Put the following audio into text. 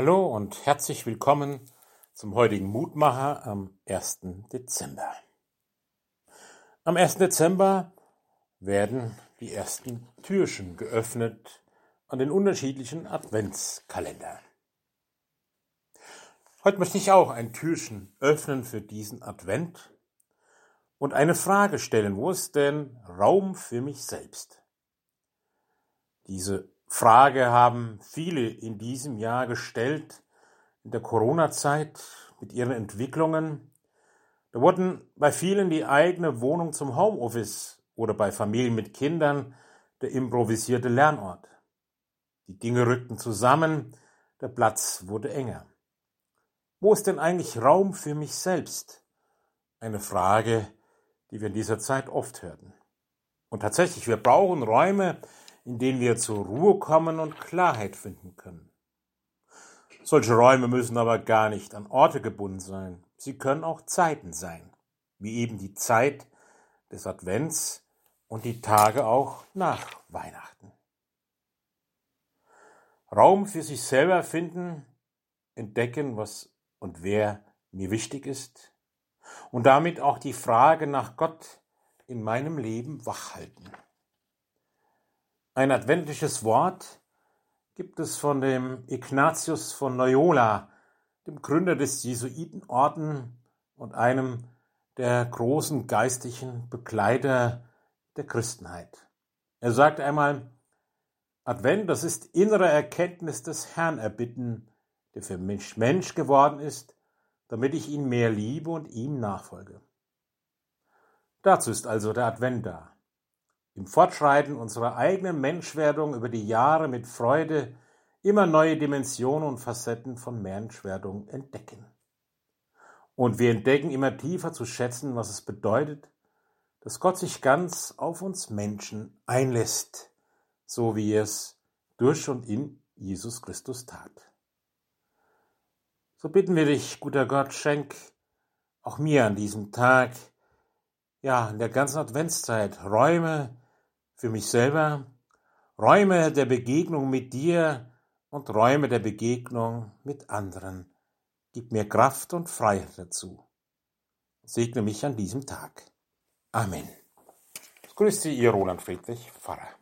Hallo und herzlich willkommen zum heutigen Mutmacher am 1. Dezember. Am 1. Dezember werden die ersten Türchen geöffnet an den unterschiedlichen Adventskalendern. Heute möchte ich auch ein Türchen öffnen für diesen Advent und eine Frage stellen, wo ist denn Raum für mich selbst? Diese Frage haben viele in diesem Jahr gestellt, in der Corona-Zeit mit ihren Entwicklungen. Da wurden bei vielen die eigene Wohnung zum Homeoffice oder bei Familien mit Kindern der improvisierte Lernort. Die Dinge rückten zusammen, der Platz wurde enger. Wo ist denn eigentlich Raum für mich selbst? Eine Frage, die wir in dieser Zeit oft hörten. Und tatsächlich, wir brauchen Räume, in denen wir zur Ruhe kommen und Klarheit finden können. Solche Räume müssen aber gar nicht an Orte gebunden sein. Sie können auch Zeiten sein, wie eben die Zeit des Advents und die Tage auch nach Weihnachten. Raum für sich selber finden, entdecken, was und wer mir wichtig ist und damit auch die Frage nach Gott in meinem Leben wachhalten. Ein adventliches Wort gibt es von dem Ignatius von Loyola, dem Gründer des Jesuitenorden und einem der großen geistlichen Begleiter der Christenheit. Er sagt einmal, Advent, das ist innere Erkenntnis des Herrn erbitten, der für mich Mensch geworden ist, damit ich ihn mehr liebe und ihm nachfolge. Dazu ist also der Advent da im Fortschreiten unserer eigenen Menschwerdung über die Jahre mit Freude immer neue Dimensionen und Facetten von Menschwerdung entdecken. Und wir entdecken immer tiefer zu schätzen, was es bedeutet, dass Gott sich ganz auf uns Menschen einlässt, so wie es durch und in Jesus Christus tat. So bitten wir dich, guter Gott, schenk auch mir an diesem Tag, ja, in der ganzen Adventszeit Räume, für mich selber, Räume der Begegnung mit dir und Räume der Begegnung mit anderen. Gib mir Kraft und Freiheit dazu. Segne mich an diesem Tag. Amen. Grüße Ihr Roland Friedrich, Pfarrer.